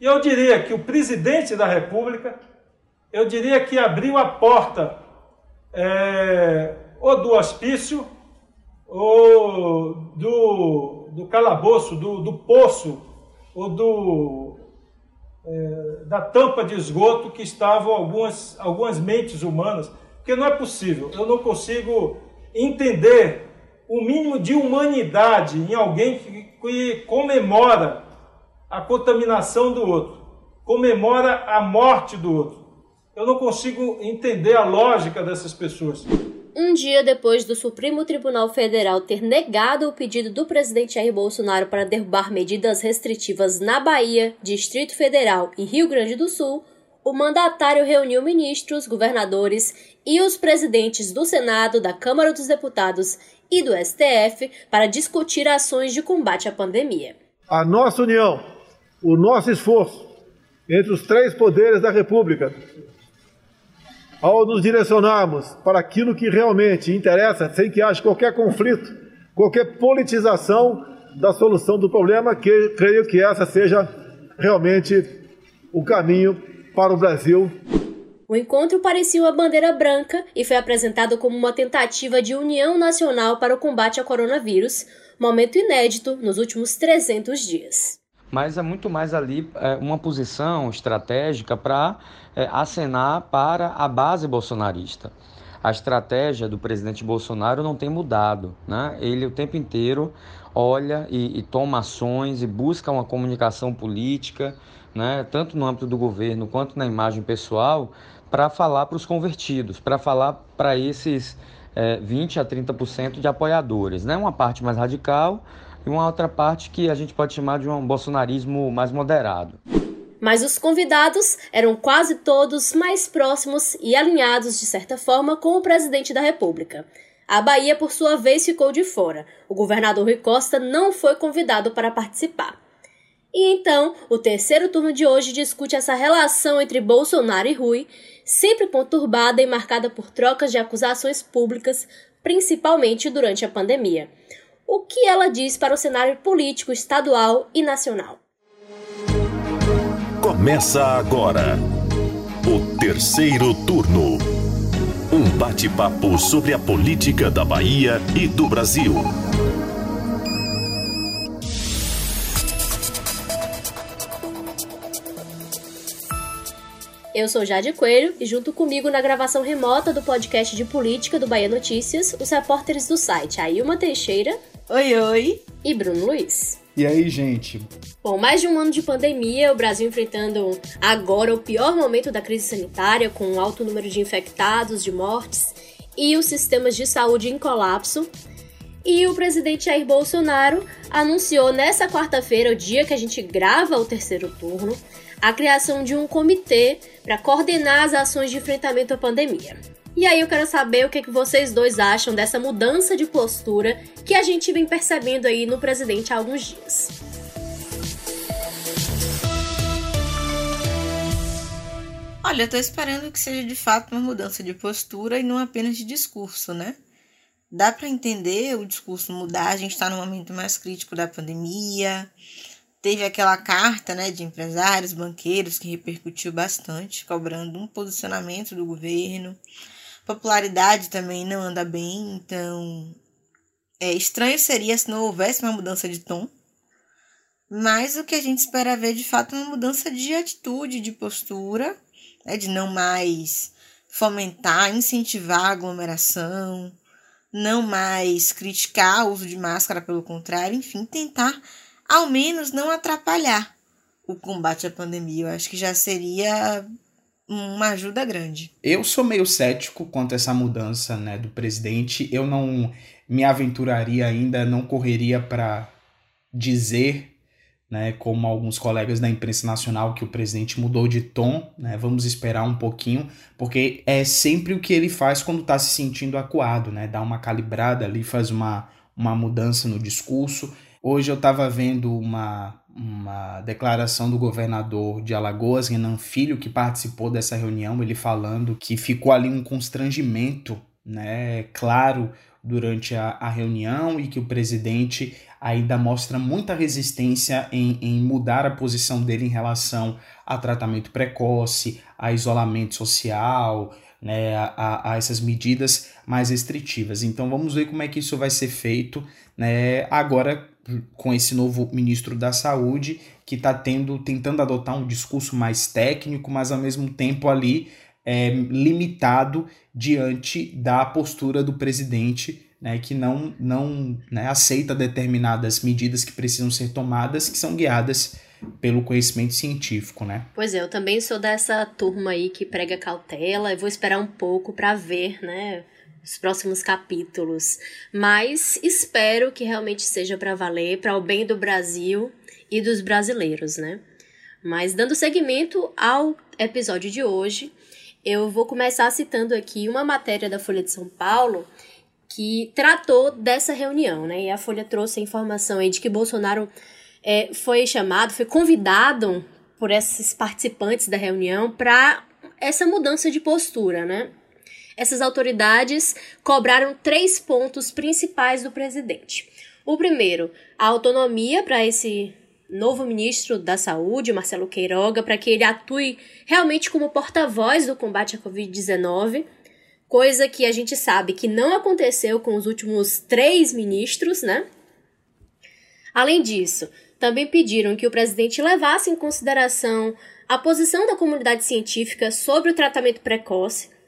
E eu diria que o presidente da República, eu diria que abriu a porta é, ou do hospício ou do, do calabouço, do, do poço, ou do, é, da tampa de esgoto que estavam algumas, algumas mentes humanas. Porque não é possível, eu não consigo entender o mínimo de humanidade em alguém que, que comemora a contaminação do outro, comemora a morte do outro. Eu não consigo entender a lógica dessas pessoas. Um dia depois do Supremo Tribunal Federal ter negado o pedido do presidente Jair Bolsonaro para derrubar medidas restritivas na Bahia, Distrito Federal e Rio Grande do Sul, o mandatário reuniu ministros, governadores e os presidentes do Senado, da Câmara dos Deputados e do STF para discutir ações de combate à pandemia. A nossa união, o nosso esforço entre os três poderes da República, ao nos direcionarmos para aquilo que realmente interessa, sem que haja qualquer conflito, qualquer politização da solução do problema, que creio que essa seja realmente o caminho para o Brasil o encontro parecia uma bandeira branca e foi apresentado como uma tentativa de união nacional para o combate ao coronavírus, momento inédito nos últimos 300 dias. Mas é muito mais ali é, uma posição estratégica para é, acenar para a base bolsonarista. A estratégia do presidente Bolsonaro não tem mudado. Né? Ele o tempo inteiro olha e, e toma ações e busca uma comunicação política, né? tanto no âmbito do governo quanto na imagem pessoal, para falar para os convertidos, para falar para esses é, 20 a 30% de apoiadores. Né? Uma parte mais radical e uma outra parte que a gente pode chamar de um bolsonarismo mais moderado. Mas os convidados eram quase todos mais próximos e alinhados, de certa forma, com o presidente da República. A Bahia, por sua vez, ficou de fora. O governador Rui Costa não foi convidado para participar. E então, o terceiro turno de hoje discute essa relação entre Bolsonaro e Rui, sempre conturbada e marcada por trocas de acusações públicas, principalmente durante a pandemia. O que ela diz para o cenário político estadual e nacional? Começa agora o terceiro turno. Um bate-papo sobre a política da Bahia e do Brasil. Eu sou Jade Coelho e junto comigo na gravação remota do podcast de política do Bahia Notícias, os repórteres do site Ailma Teixeira. Oi, oi. E Bruno Luiz. E aí, gente? Bom, mais de um ano de pandemia, o Brasil enfrentando agora o pior momento da crise sanitária, com um alto número de infectados, de mortes e os sistemas de saúde em colapso. E o presidente Jair Bolsonaro anunciou nessa quarta-feira, o dia que a gente grava o terceiro turno, a criação de um comitê para coordenar as ações de enfrentamento à pandemia. E aí eu quero saber o que, que vocês dois acham dessa mudança de postura que a gente vem percebendo aí no presidente há alguns dias. Olha, eu esperando que seja de fato uma mudança de postura e não apenas de discurso, né? Dá para entender o discurso mudar, a gente está no momento mais crítico da pandemia, Teve aquela carta né, de empresários, banqueiros, que repercutiu bastante, cobrando um posicionamento do governo. Popularidade também não anda bem, então é estranho seria se não houvesse uma mudança de tom. Mas o que a gente espera ver de fato é uma mudança de atitude, de postura, né, de não mais fomentar, incentivar a aglomeração, não mais criticar o uso de máscara, pelo contrário, enfim, tentar ao menos não atrapalhar o combate à pandemia. Eu acho que já seria uma ajuda grande. Eu sou meio cético quanto a essa mudança né, do presidente. Eu não me aventuraria ainda, não correria para dizer, né, como alguns colegas da imprensa nacional, que o presidente mudou de tom. Né, vamos esperar um pouquinho, porque é sempre o que ele faz quando está se sentindo acuado, né, dá uma calibrada ali, faz uma, uma mudança no discurso. Hoje eu estava vendo uma, uma declaração do governador de Alagoas, Renan Filho, que participou dessa reunião, ele falando que ficou ali um constrangimento né, claro durante a, a reunião e que o presidente ainda mostra muita resistência em, em mudar a posição dele em relação a tratamento precoce, a isolamento social, né, a, a, essas medidas mais restritivas. Então vamos ver como é que isso vai ser feito né, agora com esse novo ministro da Saúde que está tendo tentando adotar um discurso mais técnico, mas ao mesmo tempo ali é, limitado diante da postura do presidente, né, que não, não né, aceita determinadas medidas que precisam ser tomadas, que são guiadas pelo conhecimento científico, né? Pois é, eu também sou dessa turma aí que prega cautela, e vou esperar um pouco para ver, né, os próximos capítulos, mas espero que realmente seja para valer, para o bem do Brasil e dos brasileiros, né? Mas dando seguimento ao episódio de hoje, eu vou começar citando aqui uma matéria da Folha de São Paulo que tratou dessa reunião, né? E a Folha trouxe a informação aí de que Bolsonaro é, foi chamado, foi convidado por esses participantes da reunião para essa mudança de postura, né? Essas autoridades cobraram três pontos principais do presidente. O primeiro, a autonomia para esse novo ministro da Saúde, Marcelo Queiroga, para que ele atue realmente como porta-voz do combate à Covid-19, coisa que a gente sabe que não aconteceu com os últimos três ministros, né? Além disso, também pediram que o presidente levasse em consideração a posição da comunidade científica sobre o tratamento precoce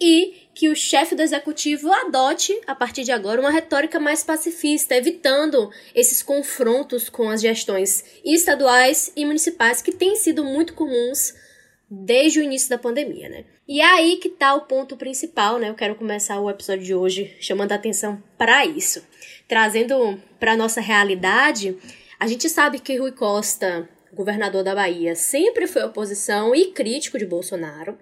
e que o chefe do executivo adote, a partir de agora, uma retórica mais pacifista, evitando esses confrontos com as gestões estaduais e municipais que têm sido muito comuns desde o início da pandemia, né? E é aí que tá o ponto principal, né? Eu quero começar o episódio de hoje chamando a atenção para isso. Trazendo para nossa realidade, a gente sabe que Rui Costa, governador da Bahia, sempre foi oposição e crítico de Bolsonaro,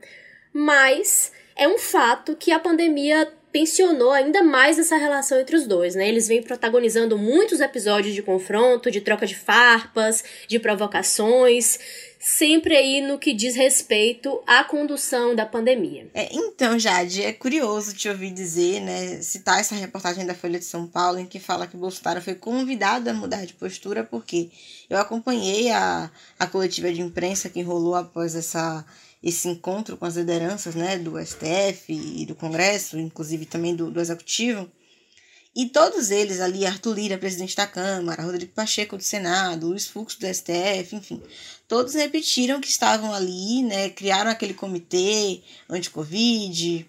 mas é um fato que a pandemia tensionou ainda mais essa relação entre os dois, né? Eles vêm protagonizando muitos episódios de confronto, de troca de farpas, de provocações, sempre aí no que diz respeito à condução da pandemia. É, então, Jade, é curioso te ouvir dizer, né, citar essa reportagem da Folha de São Paulo em que fala que Bolsonaro foi convidado a mudar de postura, porque eu acompanhei a, a coletiva de imprensa que rolou após essa esse encontro com as lideranças né, do STF e do Congresso, inclusive também do, do Executivo. E todos eles ali, Arthur Lira, presidente da Câmara, Rodrigo Pacheco do Senado, Luiz Fux do STF, enfim, todos repetiram que estavam ali, né, criaram aquele comitê anti-Covid,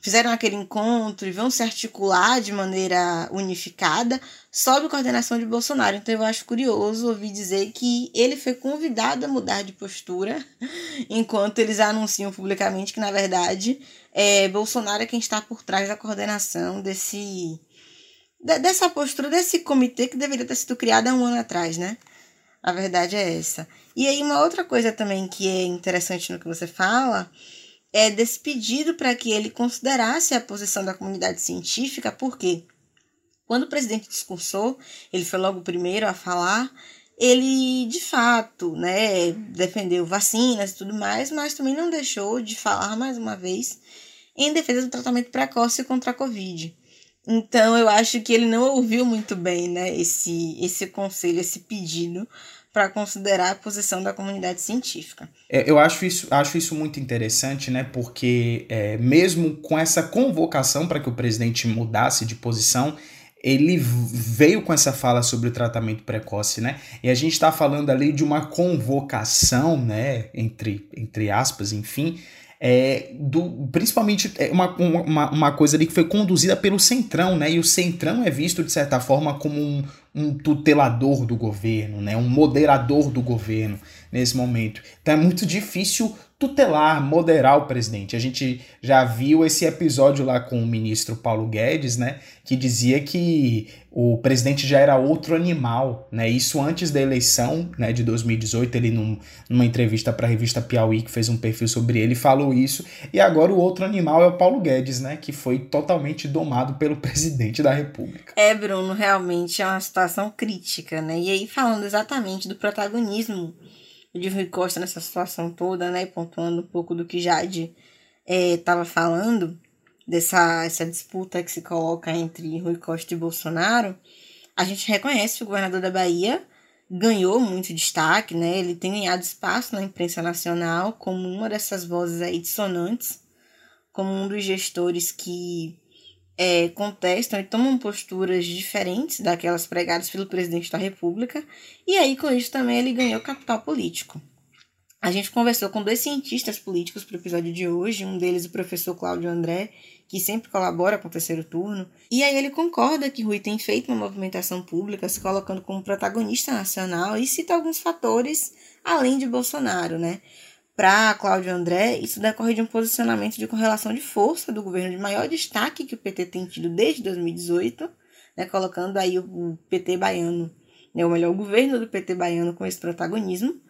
fizeram aquele encontro e vão se articular de maneira unificada sob coordenação de Bolsonaro. Então eu acho curioso ouvir dizer que ele foi convidado a mudar de postura, enquanto eles anunciam publicamente que, na verdade, é, Bolsonaro é quem está por trás da coordenação desse dessa postura desse comitê que deveria ter sido criado há um ano atrás, né? A verdade é essa. E aí uma outra coisa também que é interessante no que você fala é desse pedido para que ele considerasse a posição da comunidade científica, porque quando o presidente discursou, ele foi logo o primeiro a falar, ele de fato né, defendeu vacinas e tudo mais, mas também não deixou de falar mais uma vez em defesa do tratamento precoce contra a Covid. Então eu acho que ele não ouviu muito bem né, esse, esse conselho, esse pedido para considerar a posição da comunidade científica. É, eu acho isso, acho isso muito interessante, né? Porque é, mesmo com essa convocação para que o presidente mudasse de posição, ele veio com essa fala sobre o tratamento precoce, né? E a gente está falando ali de uma convocação, né? Entre, entre aspas, enfim, é, do, principalmente é uma, uma, uma coisa ali que foi conduzida pelo Centrão, né? E o Centrão é visto, de certa forma, como um, um tutelador do governo, né? um moderador do governo nesse momento. Então é muito difícil tutelar, moderar o presidente. A gente já viu esse episódio lá com o ministro Paulo Guedes, né, que dizia que o presidente já era outro animal, né? Isso antes da eleição, né, de 2018, ele num, numa entrevista para a revista Piauí, que fez um perfil sobre ele, falou isso. E agora o outro animal é o Paulo Guedes, né, que foi totalmente domado pelo presidente da República. É, Bruno, realmente é uma situação crítica, né? E aí falando exatamente do protagonismo de Rui Costa nessa situação toda, né? Pontuando um pouco do que Jade estava é, falando. dessa essa disputa que se coloca entre Rui Costa e Bolsonaro, a gente reconhece que o governador da Bahia ganhou muito destaque, né? Ele tem ganhado espaço na imprensa nacional como uma dessas vozes aí dissonantes, como um dos gestores que é, contestam e tomam posturas diferentes daquelas pregadas pelo presidente da República, e aí com isso também ele ganhou capital político. A gente conversou com dois cientistas políticos para o episódio de hoje, um deles o professor Cláudio André, que sempre colabora com o terceiro turno, e aí ele concorda que Rui tem feito uma movimentação pública, se colocando como protagonista nacional e cita alguns fatores além de Bolsonaro, né? Para Cláudio André, isso decorre de um posicionamento de correlação de força do governo de maior destaque que o PT tem tido desde 2018, né, colocando aí o PT baiano, né, ou melhor, o governo do PT baiano com esse protagonismo.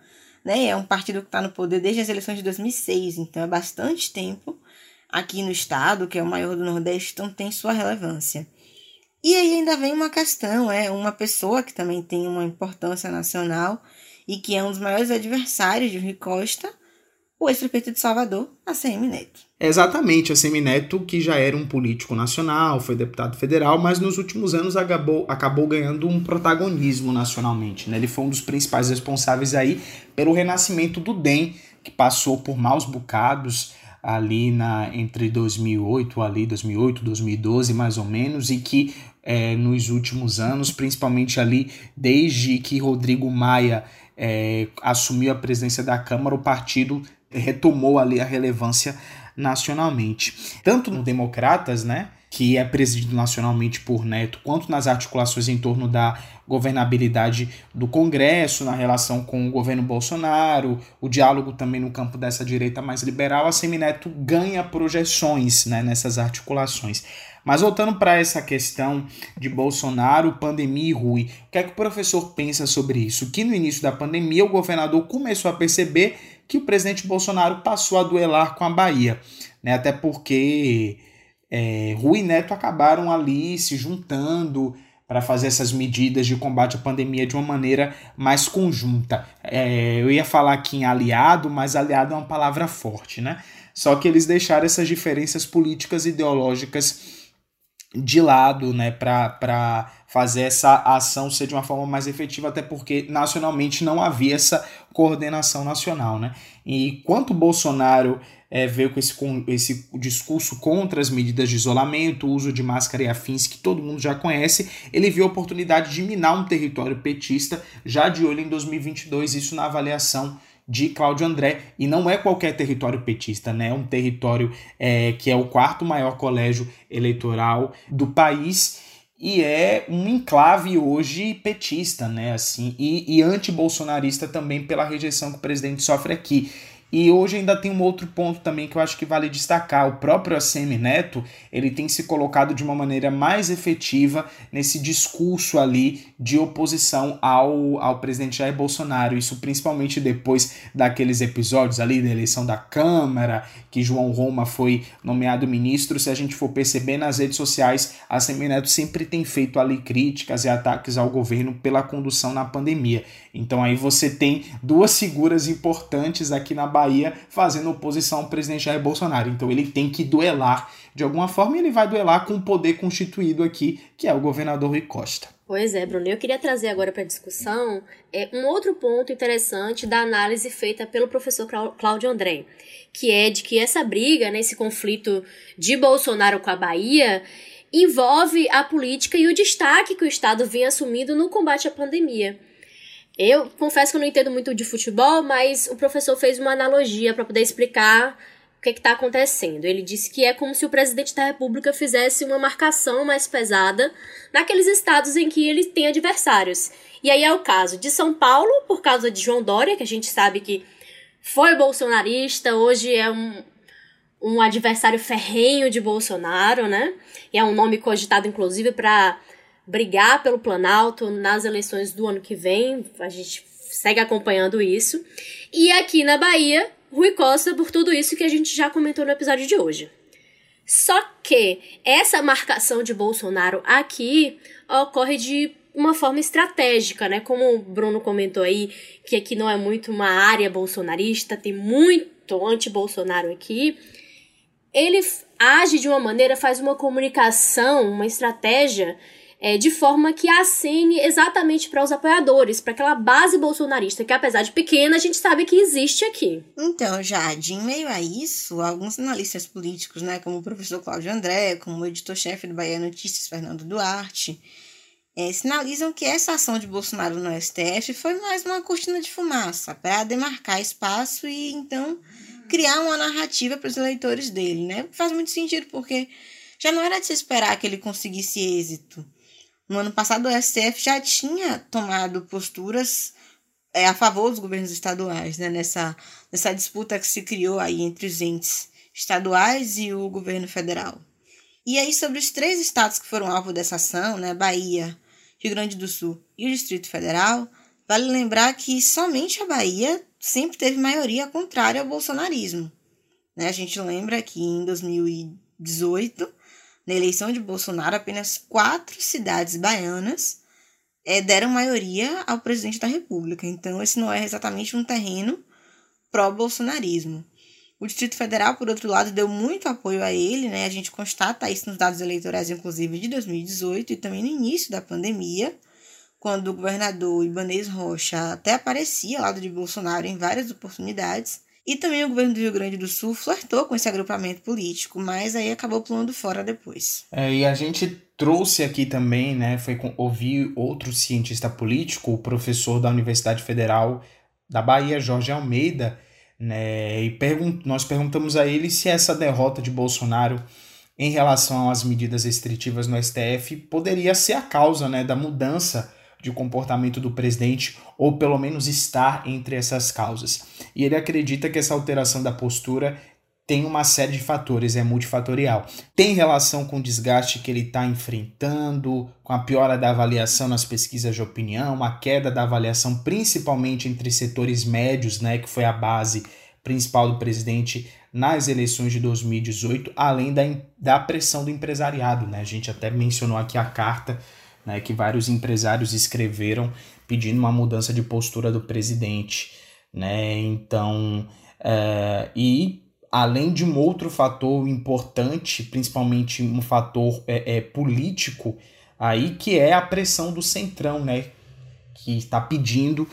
Né, é um partido que está no poder desde as eleições de 2006, então é bastante tempo aqui no estado, que é o maior do Nordeste, então tem sua relevância. E aí ainda vem uma questão, é uma pessoa que também tem uma importância nacional e que é um dos maiores adversários de Rui Costa, o ex-prefeito de Salvador, ACM Neto. Exatamente, ACM Neto, que já era um político nacional, foi deputado federal, mas nos últimos anos acabou, acabou ganhando um protagonismo nacionalmente. Né? Ele foi um dos principais responsáveis aí pelo renascimento do DEM, que passou por maus bocados ali na entre 2008 ali 2008 2012 mais ou menos e que é, nos últimos anos principalmente ali desde que Rodrigo Maia é, assumiu a presidência da Câmara o partido retomou ali a relevância nacionalmente. Tanto no Democratas, né, que é presidido nacionalmente por Neto, quanto nas articulações em torno da governabilidade do Congresso, na relação com o governo Bolsonaro, o diálogo também no campo dessa direita mais liberal, a Semineto ganha projeções né, nessas articulações. Mas voltando para essa questão de Bolsonaro, pandemia e Rui, o que é que o professor pensa sobre isso? Que no início da pandemia o governador começou a perceber que o presidente Bolsonaro passou a duelar com a Bahia, né? Até porque é, Rui e Neto acabaram ali se juntando para fazer essas medidas de combate à pandemia de uma maneira mais conjunta. É, eu ia falar aqui em aliado, mas aliado é uma palavra forte, né? Só que eles deixaram essas diferenças políticas e ideológicas de lado, né, para fazer essa ação ser de uma forma mais efetiva, até porque nacionalmente não havia essa coordenação nacional, né? E quanto Bolsonaro é, veio com esse, com esse discurso contra as medidas de isolamento, uso de máscara e afins, que todo mundo já conhece, ele viu a oportunidade de minar um território petista já de olho em 2022, isso na avaliação de Cláudio André, e não é qualquer território petista, né? É um território é, que é o quarto maior colégio eleitoral do país e é um enclave hoje petista, né? Assim, e, e anti-bolsonarista também pela rejeição que o presidente sofre aqui. E hoje ainda tem um outro ponto também que eu acho que vale destacar. O próprio ACM Neto, ele tem se colocado de uma maneira mais efetiva nesse discurso ali de oposição ao, ao presidente Jair Bolsonaro. Isso principalmente depois daqueles episódios ali da eleição da Câmara, que João Roma foi nomeado ministro. Se a gente for perceber nas redes sociais, a ACM Neto sempre tem feito ali críticas e ataques ao governo pela condução na pandemia. Então aí você tem duas figuras importantes aqui na Bahia fazendo oposição ao presidente Jair Bolsonaro. Então ele tem que duelar de alguma forma e ele vai duelar com o poder constituído aqui, que é o governador Rui Costa. Pois é, Bruno. Eu queria trazer agora para a discussão é, um outro ponto interessante da análise feita pelo professor Cláudio André, que é de que essa briga, né, esse conflito de Bolsonaro com a Bahia, envolve a política e o destaque que o Estado vinha assumindo no combate à pandemia. Eu confesso que eu não entendo muito de futebol, mas o professor fez uma analogia para poder explicar o que está acontecendo. Ele disse que é como se o presidente da República fizesse uma marcação mais pesada naqueles estados em que ele tem adversários. E aí é o caso de São Paulo, por causa de João Dória, que a gente sabe que foi bolsonarista, hoje é um, um adversário ferrenho de Bolsonaro, né? E é um nome cogitado, inclusive, para brigar pelo Planalto nas eleições do ano que vem. A gente segue acompanhando isso. E aqui na Bahia, Rui Costa por tudo isso que a gente já comentou no episódio de hoje. Só que essa marcação de Bolsonaro aqui ocorre de uma forma estratégica, né? Como o Bruno comentou aí, que aqui não é muito uma área bolsonarista, tem muito anti-Bolsonaro aqui. ele age de uma maneira, faz uma comunicação, uma estratégia é, de forma que acene exatamente para os apoiadores, para aquela base bolsonarista que, apesar de pequena, a gente sabe que existe aqui. Então, Jade, em meio a isso, alguns analistas políticos, né, como o professor Cláudio André, como o editor-chefe do Bahia Notícias, Fernando Duarte, é, sinalizam que essa ação de Bolsonaro no STF foi mais uma cortina de fumaça para demarcar espaço e então criar uma narrativa para os eleitores dele, né? Faz muito sentido porque já não era de se esperar que ele conseguisse êxito. No ano passado, o STF já tinha tomado posturas é, a favor dos governos estaduais, né? Nessa, nessa disputa que se criou aí entre os entes estaduais e o governo federal. E aí, sobre os três estados que foram alvo dessa ação, né? Bahia, Rio Grande do Sul e o Distrito Federal, vale lembrar que somente a Bahia sempre teve maioria contrária ao bolsonarismo. Né? A gente lembra que em 2018 na eleição de Bolsonaro, apenas quatro cidades baianas é, deram maioria ao presidente da República. Então, esse não é exatamente um terreno pró-bolsonarismo. O Distrito Federal, por outro lado, deu muito apoio a ele, né? A gente constata isso nos dados eleitorais, inclusive, de 2018 e também no início da pandemia, quando o governador Ibanez Rocha até aparecia ao lado de Bolsonaro em várias oportunidades. E também o governo do Rio Grande do Sul flertou com esse agrupamento político, mas aí acabou pulando fora depois. É, e a gente trouxe aqui também, né, foi com, ouvir outro cientista político, o professor da Universidade Federal da Bahia, Jorge Almeida, né, e pergun nós perguntamos a ele se essa derrota de Bolsonaro em relação às medidas restritivas no STF poderia ser a causa né, da mudança de comportamento do presidente, ou pelo menos estar entre essas causas. E ele acredita que essa alteração da postura tem uma série de fatores, é multifatorial. Tem relação com o desgaste que ele está enfrentando, com a piora da avaliação nas pesquisas de opinião, a queda da avaliação principalmente entre setores médios, né, que foi a base principal do presidente nas eleições de 2018, além da, da pressão do empresariado. Né? A gente até mencionou aqui a carta né, que vários empresários escreveram pedindo uma mudança de postura do presidente. Né? Então, é, e além de um outro fator importante, principalmente um fator é, é, político, aí que é a pressão do centrão, né? Que está pedindo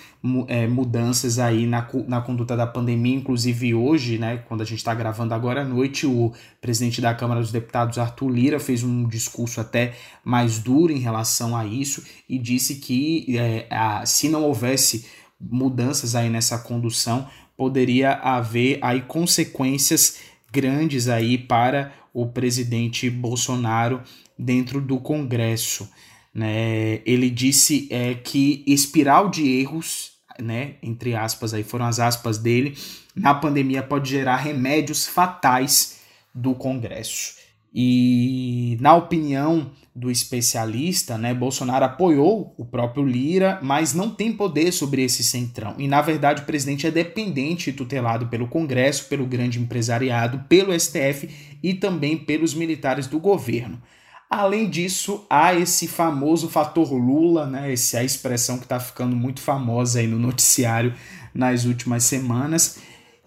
é, mudanças aí na, na conduta da pandemia, inclusive hoje, né, quando a gente está gravando agora à noite, o presidente da Câmara dos Deputados, Arthur Lira, fez um discurso até mais duro em relação a isso e disse que é, a, se não houvesse mudanças aí nessa condução, poderia haver aí consequências grandes aí para o presidente Bolsonaro dentro do Congresso. Né? Ele disse é, que espiral de erros, né, entre aspas, aí foram as aspas dele, na pandemia pode gerar remédios fatais do Congresso. E na opinião do especialista, né, Bolsonaro apoiou o próprio Lira, mas não tem poder sobre esse centrão. E na verdade o presidente é dependente e tutelado pelo Congresso, pelo grande empresariado, pelo STF e também pelos militares do governo. Além disso, há esse famoso fator Lula, né? Essa é a expressão que está ficando muito famosa aí no noticiário nas últimas semanas,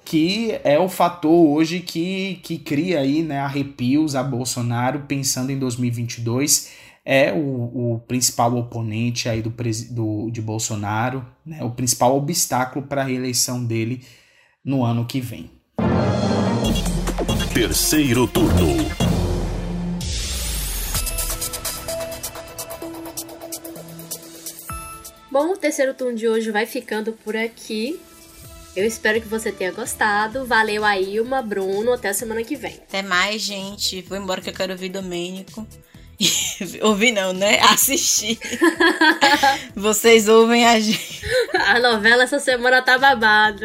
que é o fator hoje que, que cria aí, né, arrepios a Bolsonaro pensando em 2022 é o, o principal oponente aí do, do de Bolsonaro, né, o principal obstáculo para a reeleição dele no ano que vem. Terceiro turno. Bom, o terceiro turno de hoje vai ficando por aqui. Eu espero que você tenha gostado. Valeu aí, uma Bruno. Até a semana que vem. Até mais, gente. Vou embora que eu quero ouvir Domênico. Ouvir não, né? Assistir. Vocês ouvem a gente. A novela essa semana tá babado.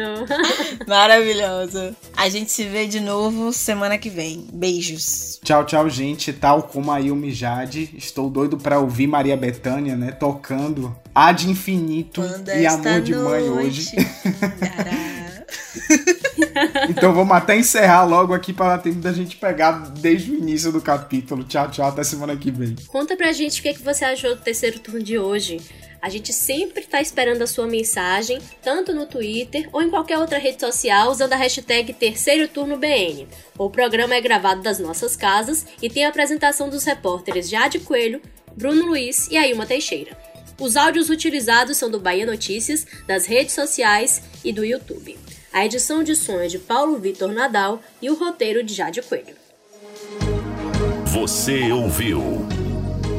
Maravilhoso. A gente se vê de novo semana que vem. Beijos. Tchau, tchau, gente. Tal como a Ilmi Jade, estou doido para ouvir Maria Bethânia, né? Tocando Ad Infinito Quando e Amor de Mãe hoje. então vamos até encerrar logo aqui para tempo da gente pegar desde o início do capítulo. Tchau, tchau, até semana que vem. Conta pra gente o que, é que você achou do terceiro turno de hoje. A gente sempre está esperando a sua mensagem, tanto no Twitter ou em qualquer outra rede social, usando a hashtag Terceiro Turno BN. O programa é gravado das nossas casas e tem a apresentação dos repórteres Jade Coelho, Bruno Luiz e Ailma Teixeira. Os áudios utilizados são do Bahia Notícias, das redes sociais e do YouTube. A edição de som é de Paulo Vitor Nadal e o roteiro de Jade Coelho. Você ouviu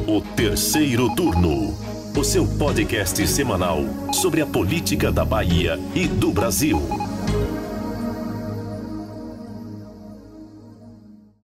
o terceiro turno, o seu podcast semanal sobre a política da Bahia e do Brasil.